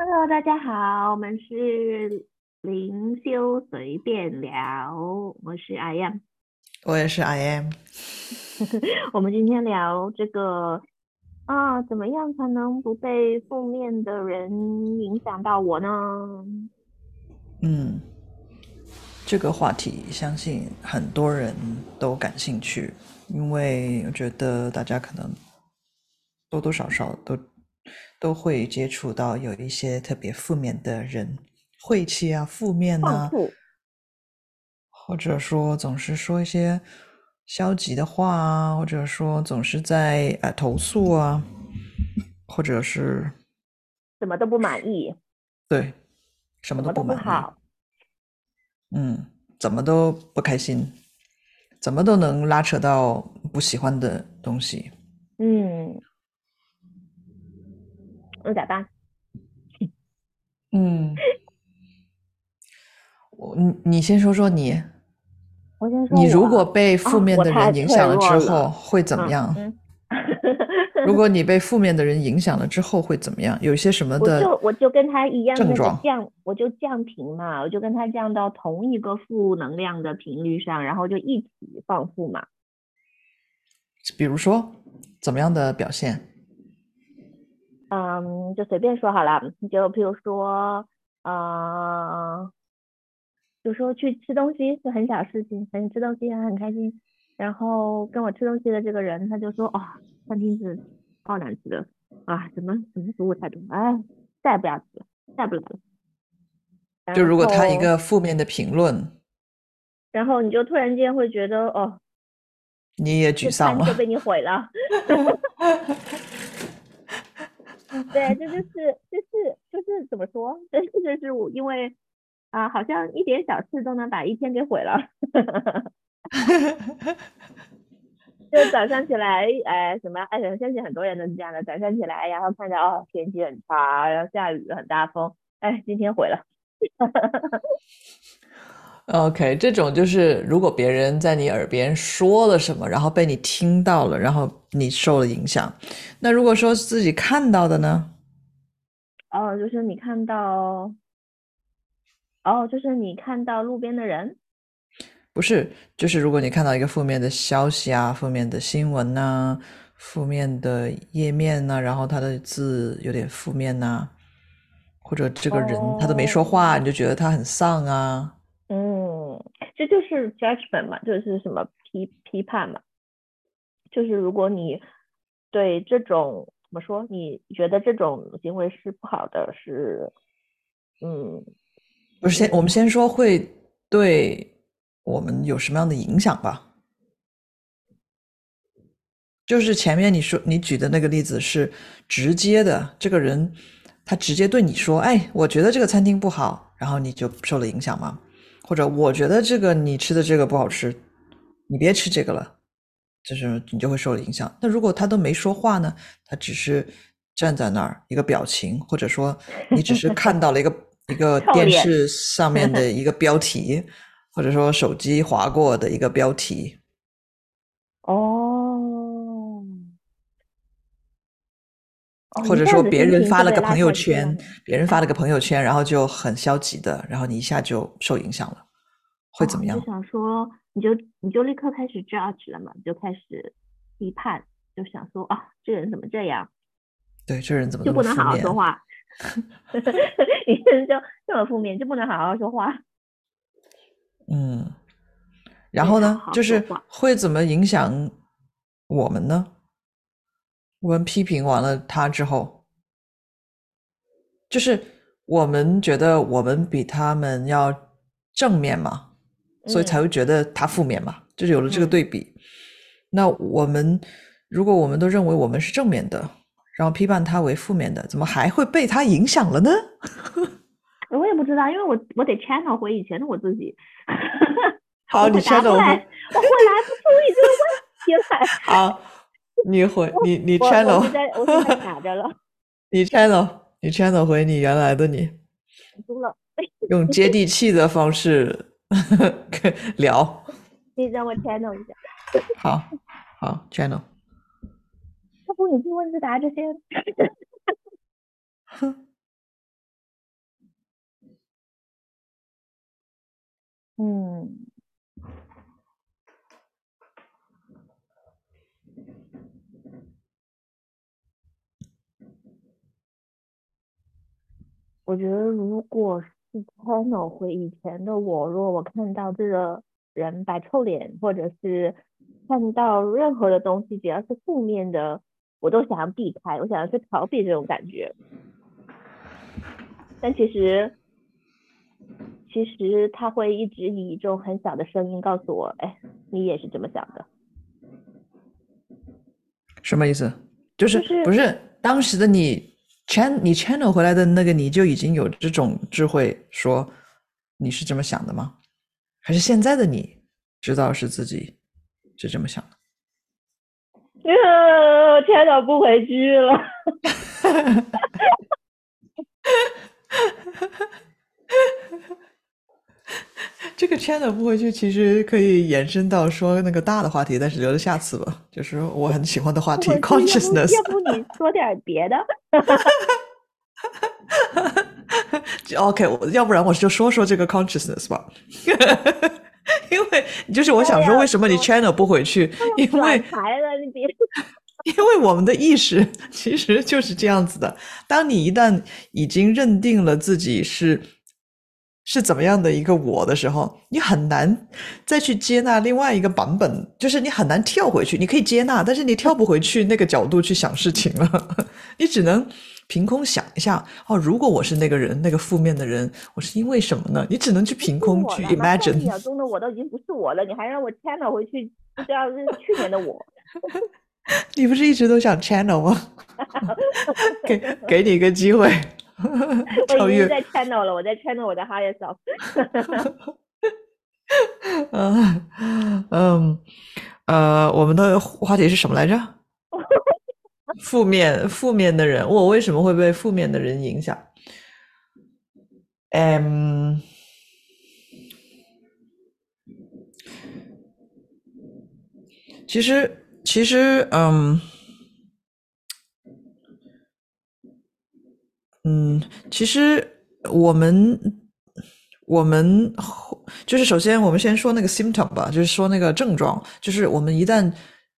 Hello，大家好，我们是灵修随便聊，我是 I am，我也是 I am。我们今天聊这个啊，怎么样才能不被负面的人影响到我呢？嗯，这个话题相信很多人都感兴趣，因为我觉得大家可能多多少少都。都会接触到有一些特别负面的人，晦气啊，负面啊，或者说总是说一些消极的话啊，或者说总是在呃投诉啊，或者是什么都不满意，对，什么都不满意，嗯，怎么都不开心，怎么都能拉扯到不喜欢的东西，嗯。那咋办？嗯，我你你先说说你，我先说，你如果被负面的人影响了之后会怎么样？如果你被负面的人影响了之后会怎么样？有些什么的？我就我就跟他一样的降，我就降频嘛，我就跟他降到同一个负能量的频率上，然后就一起放负嘛。比如说怎么样的表现？嗯，就随便说好了，就比如说，呃，有时候去吃东西是很小事情，反正吃东西也很开心。然后跟我吃东西的这个人，他就说，哦，餐厅是超难吃的啊，怎么怎么服务态度，哎，再也不要吃了，再不来了。就如果他一个负面的评论，然后你就突然间会觉得，哦，你也沮丧了，就被你毁了。对，这就是就是就是怎么说？这就是我因为啊，好像一点小事都能把一天给毁了。就早上起来，哎，什么？哎，相信很多人都是这样的。早上起来，然后看到哦，天气很差，然后下雨，很大风，哎，今天毁了。OK，这种就是如果别人在你耳边说了什么，然后被你听到了，然后你受了影响。那如果说自己看到的呢？哦，就是你看到，哦，就是你看到路边的人？不是，就是如果你看到一个负面的消息啊，负面的新闻呐，负面的页面呐，然后他的字有点负面呐，或者这个人他都没说话，你就觉得他很丧啊。这就是 judgment 嘛，就是什么批批判嘛，就是如果你对这种怎么说，你觉得这种行为是不好的，是嗯，不是先我们先说会对我们有什么样的影响吧？就是前面你说你举的那个例子是直接的，这个人他直接对你说，哎，我觉得这个餐厅不好，然后你就受了影响吗？或者我觉得这个你吃的这个不好吃，你别吃这个了，就是你就会受了影响。那如果他都没说话呢？他只是站在那儿，一个表情，或者说你只是看到了一个一个电视上面的一个标题，或者说手机划过的一个标题。哦，或者说别人发了个朋友圈，别人发了个朋友圈，然后就很消极的，然后你一下就受影响了。会怎么样？就想说，你就你就立刻开始 judge 了嘛，就开始批判，就想说啊，这个人怎么这样？对，这人怎么就不能好好说话？你人就这么负面，就不能好好说话？嗯，然后呢，就是会怎么影响我们呢？我们批评完了他之后，就是我们觉得我们比他们要正面嘛？所以才会觉得他负面嘛，就是有了这个对比。那我们如果我们都认为我们是正面的，然后批判他为负面的，怎么还会被他影响了呢？我也不知道，因为我我得 channel 回以前的我自己。好，你 channel 回，我回来不注意这个问题了。好，你回你你 channel，我我我卡了。你 channel，你 channel 回你原来的你。了。用接地气的方式 聊。你让我 channel 一下。好，好 channel。不，你自问自答这些。嗯。我觉得如果是 channel 回以前的我，如果我看到这个人摆臭脸，或者是看到任何的东西，只要是负面的，我都想要避开，我想要去逃避这种感觉。但其实，其实他会一直以一种很小的声音告诉我，哎，你也是这么想的。什么意思？就是就是不是当时的你 chan 你 channel 回来的那个你就已经有这种智慧，说你是这么想的吗？还是现在的你知道是自己是这么想的？呃，天哪，不回去了。这个 channel 不回去，其实可以延伸到说那个大的话题，但是留着下次吧。就是我很喜欢的话题，consciousness。要不你说点别的？OK，我要不然我就说说这个 consciousness 吧，因为就是我想说，为什么你 channel 不回去？因为。因为我们的意识其实就是这样子的。当你一旦已经认定了自己是是怎么样的一个我的时候，你很难再去接纳另外一个版本，就是你很难跳回去。你可以接纳，但是你跳不回去那个角度去想事情了，你只能。凭空想一下哦，如果我是那个人，那个负面的人，我是因为什么呢？你只能去凭空去 imagine。一秒钟的我都已经不是我了，你还让我 channel 回去，不知道是去年的我。你不是一直都想 channel 吗？给给你一个机会。我已经在 channel 了，我在 channel 我的 higher self。嗯嗯呃，我们的话题是什么来着？负面负面的人，我为什么会被负面的人影响？嗯，其实其实嗯嗯，其实我们我们就是首先我们先说那个 symptom 吧，就是说那个症状，就是我们一旦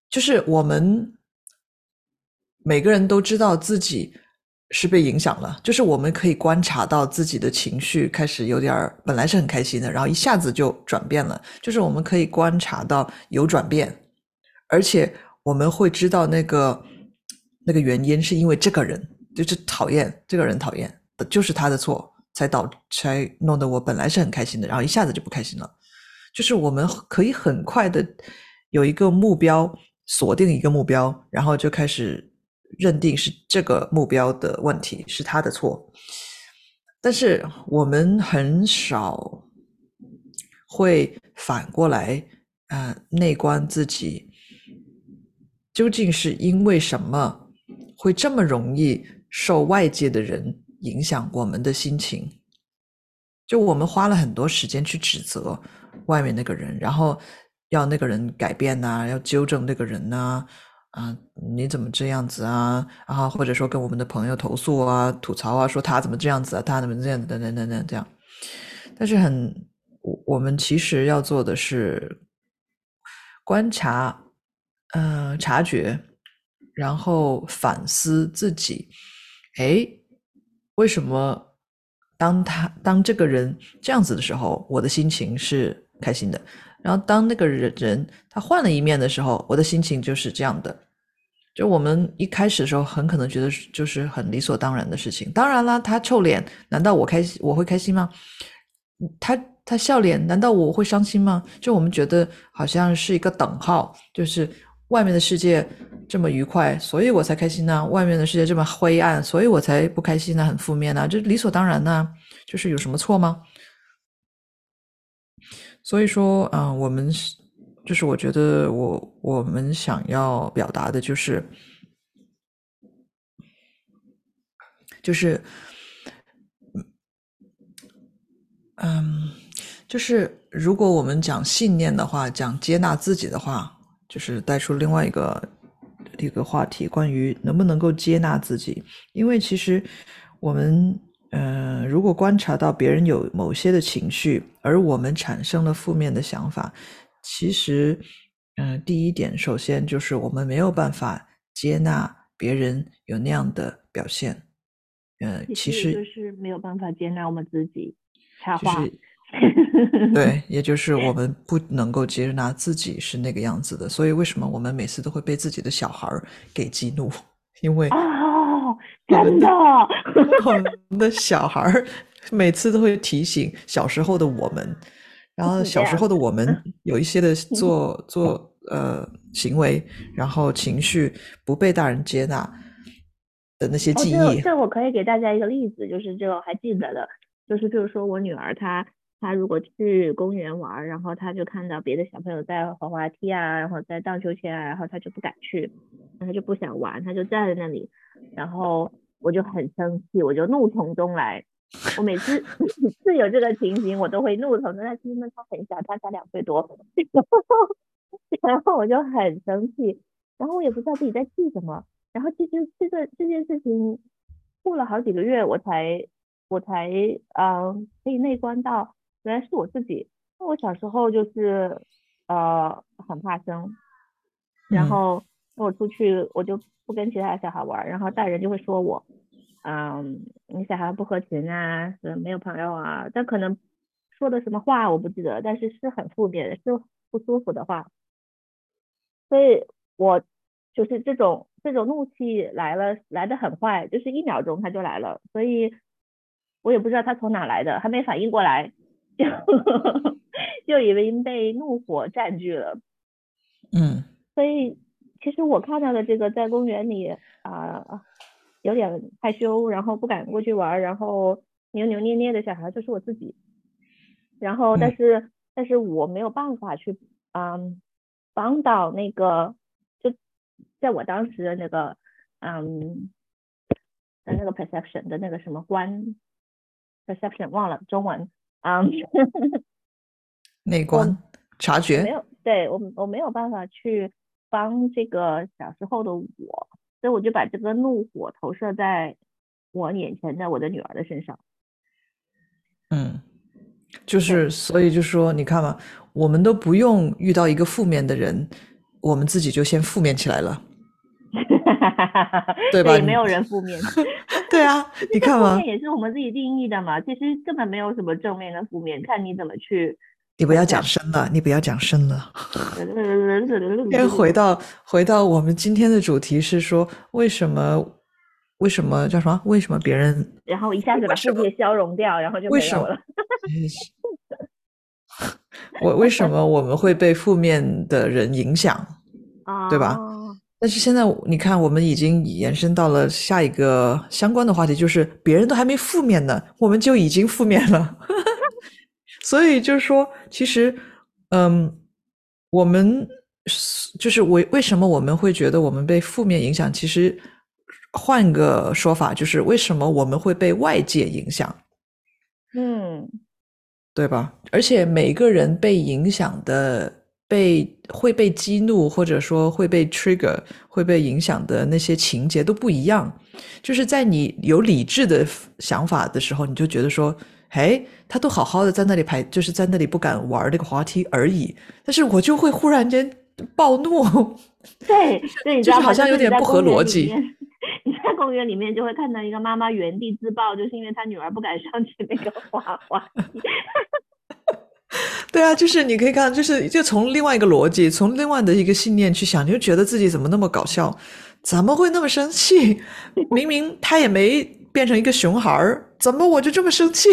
就是我们。每个人都知道自己是被影响了，就是我们可以观察到自己的情绪开始有点儿，本来是很开心的，然后一下子就转变了。就是我们可以观察到有转变，而且我们会知道那个那个原因是因为这个人就是讨厌这个人，讨厌就是他的错，才导才弄得我本来是很开心的，然后一下子就不开心了。就是我们可以很快的有一个目标，锁定一个目标，然后就开始。认定是这个目标的问题，是他的错，但是我们很少会反过来，呃，内观自己，究竟是因为什么会这么容易受外界的人影响我们的心情？就我们花了很多时间去指责外面那个人，然后要那个人改变呐，要纠正那个人呐。啊，你怎么这样子啊？啊，或者说跟我们的朋友投诉啊、吐槽啊，说他怎么这样子啊，他怎么这样子等等等等这样。但是很，我我们其实要做的是观察，呃，察觉，然后反思自己。哎，为什么当他当这个人这样子的时候，我的心情是开心的？然后当那个人人他换了一面的时候，我的心情就是这样的。就我们一开始的时候，很可能觉得就是很理所当然的事情。当然啦，他臭脸，难道我开心我会开心吗？他他笑脸，难道我会伤心吗？就我们觉得好像是一个等号，就是外面的世界这么愉快，所以我才开心呢；外面的世界这么灰暗，所以我才不开心呢，很负面呢，这理所当然呢，就是有什么错吗？所以说，嗯，我们就是我觉得我我们想要表达的就是，就是，嗯，就是如果我们讲信念的话，讲接纳自己的话，就是带出另外一个一个话题，关于能不能够接纳自己，因为其实我们嗯、如果观察到别人有某些的情绪，而我们产生了负面的想法，其实，嗯、第一点，首先就是我们没有办法接纳别人有那样的表现。呃，其实就是没有办法接纳我们自己。插就，是 对，也就是我们不能够接纳自己是那个样子的，所以为什么我们每次都会被自己的小孩儿给激怒？因为哦，真的，我们的小孩儿每次都会提醒小时候的我们，然后小时候的我们有一些的 做做呃行为，然后情绪不被大人接纳的那些哦，记忆，这这我可以给大家一个例子，就是这个我还记得的，就是比如说我女儿她他如果去公园玩，然后他就看到别的小朋友在滑滑梯啊，然后在荡秋千啊，然后他就不敢去，然后她就不想玩，他就站在那里，然后我就很生气，我就怒从中来。我每次 每次有这个情形，我都会怒从中来。其实那她很小，他才两岁多，然后我就很生气，然后我也不知道自己在气什么。然后其实这个这件事情过了好几个月，我才我才嗯可以内观到，原来是我自己。那我小时候就是呃很怕生，然嗯后我出去我就不跟其他小孩玩，然后大人就会说我，嗯，你小孩不合群啊，是没有朋友啊，但可能说的什么话我不记得，但是是很负面的，是不舒服的话。所以我就是这种这种怒气来了，来的很快，就是一秒钟他就来了，所以我也不知道他从哪来的，还没反应过来，就 就以为被怒火占据了。嗯所以其实我看到的这个在公园里啊、有点害羞，然后不敢过去玩儿，然后扭扭捏捏的小孩就是我自己。然后但嗯是、但是我没有办法去嗯帮到那个就在我当时的那个嗯的那个 perception 的那个什么观 perception 忘了中文嗯。内观察觉没，有，对我我没有办法去帮这个小时候的我，所以我就把这个怒火投射在我眼前的我的女儿的身上。嗯，就是所以就说，你看嘛，我们都不用遇到一个负面的人，我们自己就先负面起来了。对吧也没有人负面，对啊，你看负嘛面，也是我们自己定义的嘛。其实根本没有什么正面跟负面，看你怎么去。你不要讲深了，你不要讲深了。先先回到回到我们今天的主题是说，为什么为什么叫什么？为什么别人然后一下子把世界消融掉，然后就为什么没有了。我为什么我们会被负面的人影响？对吧哦但是现在你看，我们已经延伸到了下一个相关的话题，就是别人都还没负面呢，我们就已经负面了。所以就是说，其实，嗯，我们就是为为什么我们会觉得我们被负面影响？其实换个说法，就是为什么我们会被外界影响？嗯，对吧？而且每个人被影响的、被会被激怒，或者说会被 trigger、会被影响的那些情节都不一样。就是在你有理智的想法的时候，你就觉得说，哎，他都好好的在那里排，就是在那里不敢玩那个滑梯而已。但是我就会忽然间暴怒，对对，你知道？就是好像有点不合逻辑。你在公园里面就会看到一个妈妈原地自爆，就是因为她女儿不敢上去那个滑滑梯。对啊，就是你可以看，就是就从另外一个逻辑，从另外的一个信念去想，你就觉得自己怎么那么搞笑，怎么会那么生气？明明他也没变成一个熊孩儿，怎么我就这么生气？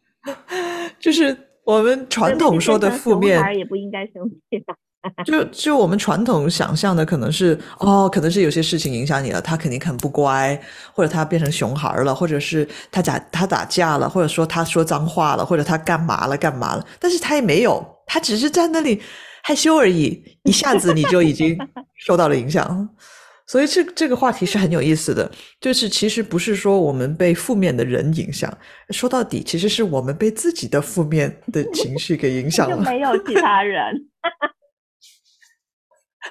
就是我们传统说的负面小，孩也不应该生气吧？就就我们传统想象的可能是哦，可能是有些事情影响你了，他肯定很不乖，或者他变成熊孩儿了，或者是他打他打架了，或者说他说脏话了，或者他干嘛了干嘛了，但是他也没有，他只是在那里害羞而已，一下子你就已经 受到了影响。所以这这个话题是很有意思的，就是其实不是说我们被负面的人影响，说到底其实是我们被自己的负面的情绪给影响了。就没有其他人。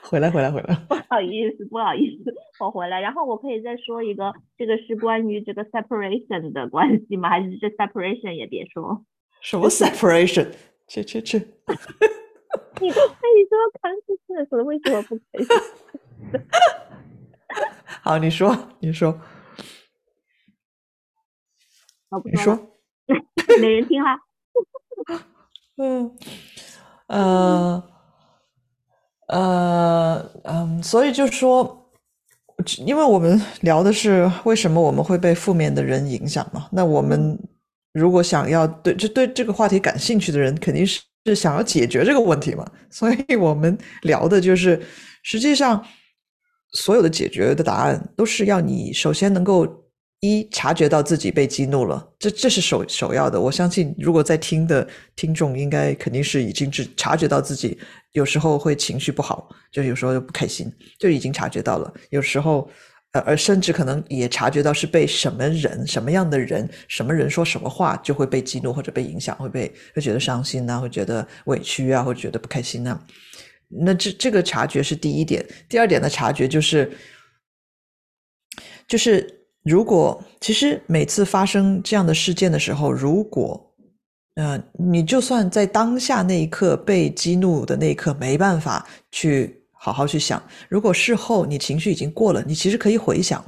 回来，回来，回来。不好意思，不好意思，我回来。然后我可以再说一个，这个是关于这个 separation 的关系吗？还是这 separation 也别说？什么 separation？去去去！你都可以说 consciousness，为什么不可以？好，你说，你说。你说，没人听哈。嗯，呃，呃，所以就说，因为我们聊的是为什么我们会被负面的人影响嘛。那我们如果想要对这对这个话题感兴趣的人，肯定是是想要解决这个问题嘛。所以我们聊的就是，实际上所有的解决的答案都是要你首先能够。一察觉到自己被激怒了，这这是首首要的。我相信，如果在听的听众，应该肯定是已经知察觉到自己有时候会情绪不好，就有时候又不开心，就已经察觉到了。有时候，呃，而甚至可能也察觉到是被什么人、什么样的人、什么人说什么话就会被激怒或者被影响，会被会觉得伤心呐，会觉得委屈啊，会觉得不开心呐。那这这个察觉是第一点。第二点的察觉就是，就是。如果其实每次发生这样的事件的时候，如果，呃，你就算在当下那一刻被激怒的那一刻没办法去好好去想，如果事后你情绪已经过了，你其实可以回想，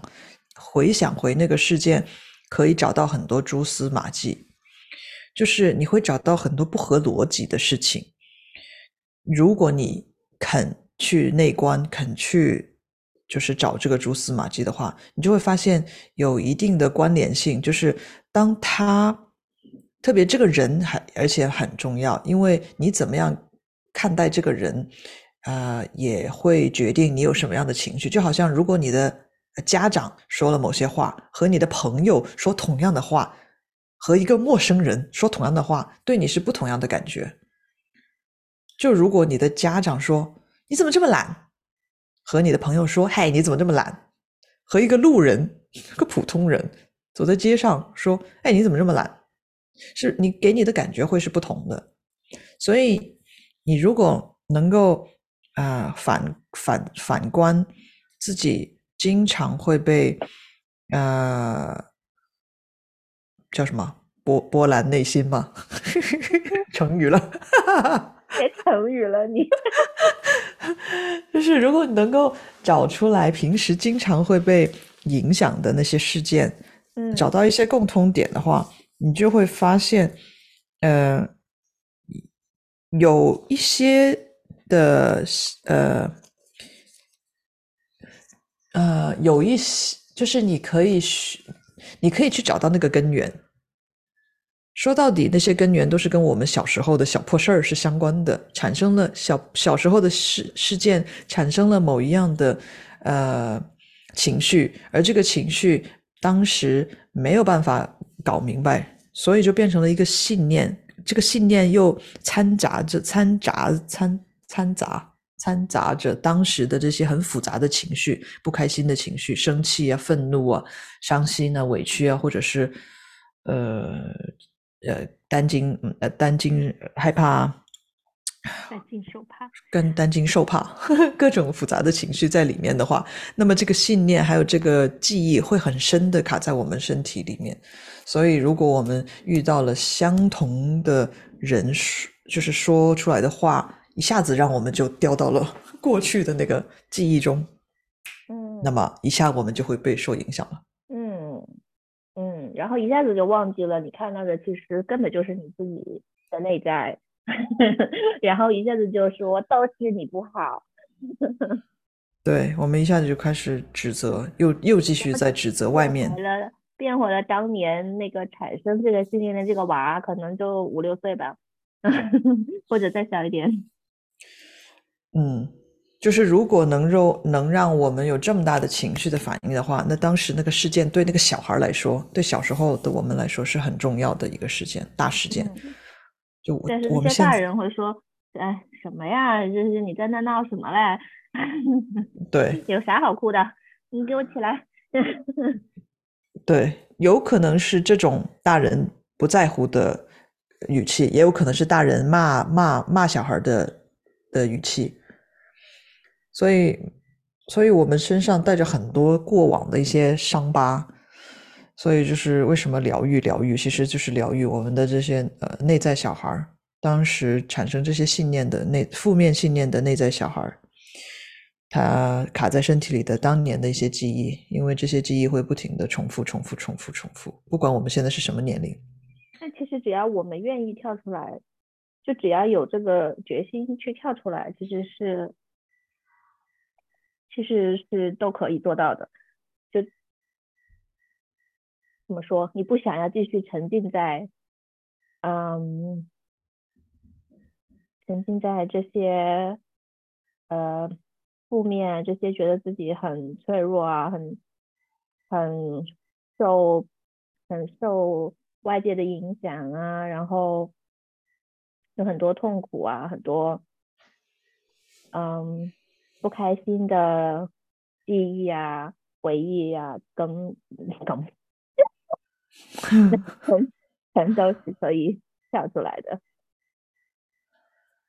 回想回那个事件，可以找到很多蛛丝马迹，就是你会找到很多不合逻辑的事情。如果你肯去内观，肯去。就是找这个蛛丝马迹的话，你就会发现有一定的关联性。就是当他特别这个人还而且很重要，因为你怎么样看待这个人，呃，也会决定你有什么样的情绪。就好像如果你的家长说了某些话，和你的朋友说同样的话，和一个陌生人说同样的话，对你是不同样的感觉。就如果你的家长说你怎么这么懒？和你的朋友说：“嗨，你怎么这么懒？”和一个路人、个普通人走在街上说：“哎，你怎么这么懒？”是你给你的感觉会是不同的。所以，你如果能够啊反反反观自己，经常会被呃叫什么波波澜内心吗？成语了。别成语了，你 就是如果你能够找出来平时经常会被影响的那些事件，嗯，找到一些共通点的话，你就会发现，呃，有一些的呃呃，有一些就是你可以去，你可以去找到那个根源。说到底，那些根源都是跟我们小时候的小破事儿是相关的，产生了小小时候的事事件，产生了某一样的呃情绪，而这个情绪当时没有办法搞明白，所以就变成了一个信念，这个信念又掺杂着掺杂掺掺杂掺杂着当时的这些很复杂的情绪，不开心的情绪，生气啊、愤怒啊、伤心啊、委屈啊，或者是呃。呃，担惊，呃，担惊害怕，担惊受怕，跟担惊受怕，各种复杂的情绪在里面的话，那么这个信念还有这个记忆会很深的卡在我们身体里面。所以，如果我们遇到了相同的人说，就是说出来的话，一下子让我们就掉到了过去的那个记忆中，嗯，那么一下我们就会被受影响了。嗯，然后一下子就忘记了，你看到的其实根本就是你自己的内在，然后一下子就说都是你不好。对，我们一下子就开始指责，又又继续在指责外面。了，变回了当年那个产生这个信念的这个娃，可能就五六岁吧，或者再小一点。嗯。就是如果能让能让我们有这么大的情绪的反应的话，那当时那个事件对那个小孩来说，对小时候的我们来说是很重要的一个事件，大事件。就我但是那些大人会说：“哎，什么呀？就是你在那闹什么嘞？对，有啥好哭的？你给我起来！对，有可能是这种大人不在乎的语气，也有可能是大人骂骂骂小孩的的语气。所以，所以我们身上带着很多过往的一些伤疤，所以就是为什么疗愈疗愈，其实就是疗愈我们的这些呃内在小孩儿，当时产生这些信念的内负面信念的内在小孩儿，他卡在身体里的当年的一些记忆，因为这些记忆会不停的重复、重复、重复、重复，不管我们现在是什么年龄。那其实只要我们愿意跳出来，就只要有这个决心去跳出来，其实是其实是都可以做到的。就怎么说？你不想要继续沉浸在，嗯，沉浸在这些呃负面，这些觉得自己很脆弱啊，很很受很受外界的影响啊，然后有很多痛苦啊，很多嗯不开心的记忆啊、回忆啊，跟跟 全全都是可以跳出来的。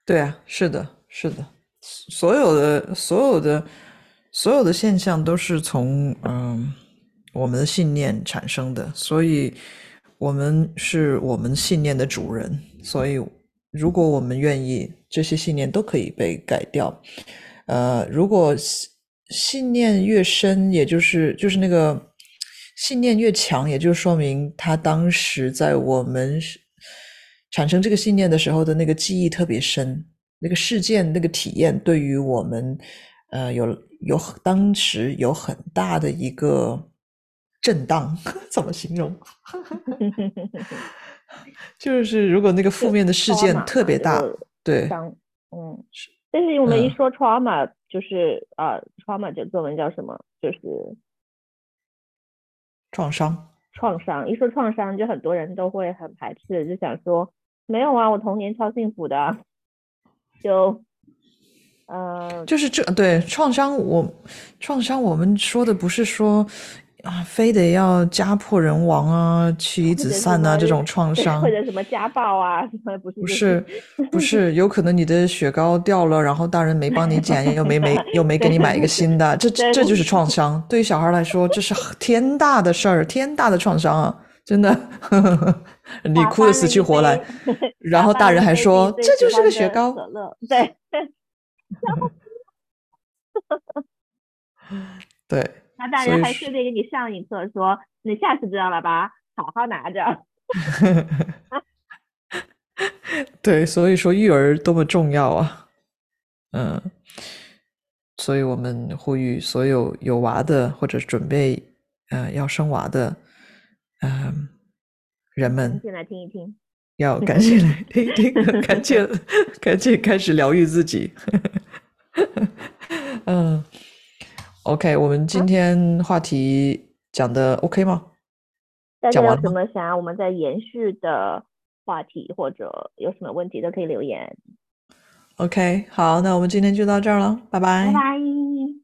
对啊，是的，是的，所有的所有的所有的现象都是从嗯我们的信念产生的，所以我们是我们信念的主人。所以，如果我们愿意，这些信念都可以被改掉。呃，如果信信念越深，也就是就是那个信念越强，也就说明他当时在我们产生这个信念的时候的那个记忆特别深，那个事件那个体验对于我们呃有有当时有很大的一个震荡，怎么形容？就是如果那个负面的事件特别大，对，伤，嗯，但是我们一嗯说 trauma，就是啊 trauma 这作文叫什么？就是创伤。创伤。一说创伤，就很多人都会很排斥，就想说没有啊，我童年超幸福的啊，就呃就是这对创伤我，创伤我们说的不是说啊，非得要家破人亡啊、妻离子散啊这种创伤或，者什么家暴啊，什么不是不是 不是，有可能你的雪糕掉了，然后大人没帮你捡，又没没 又没给你买一个新的，这对这就是创伤。对于小孩来说，这是天大的事儿，天大的创伤啊！真的，你哭的死去活来，然后大人还说这就是个雪糕可乐，对。对。那大人还顺便给你上一课，说你下次知道了吧？好好拿着。对，所以说育儿多么重要啊！嗯，所以我们呼吁所有有娃的或者准备呃要生娃的嗯、人们，先来听一听。要赶紧来听一听，赶紧 赶紧开始疗愈自己。嗯，OK，我们今天话题讲的 OK 吗？大家有什么想要我们再延续的话题，或者有什么问题都可以留言。OK，好，那我们今天就到这儿了，拜拜拜拜。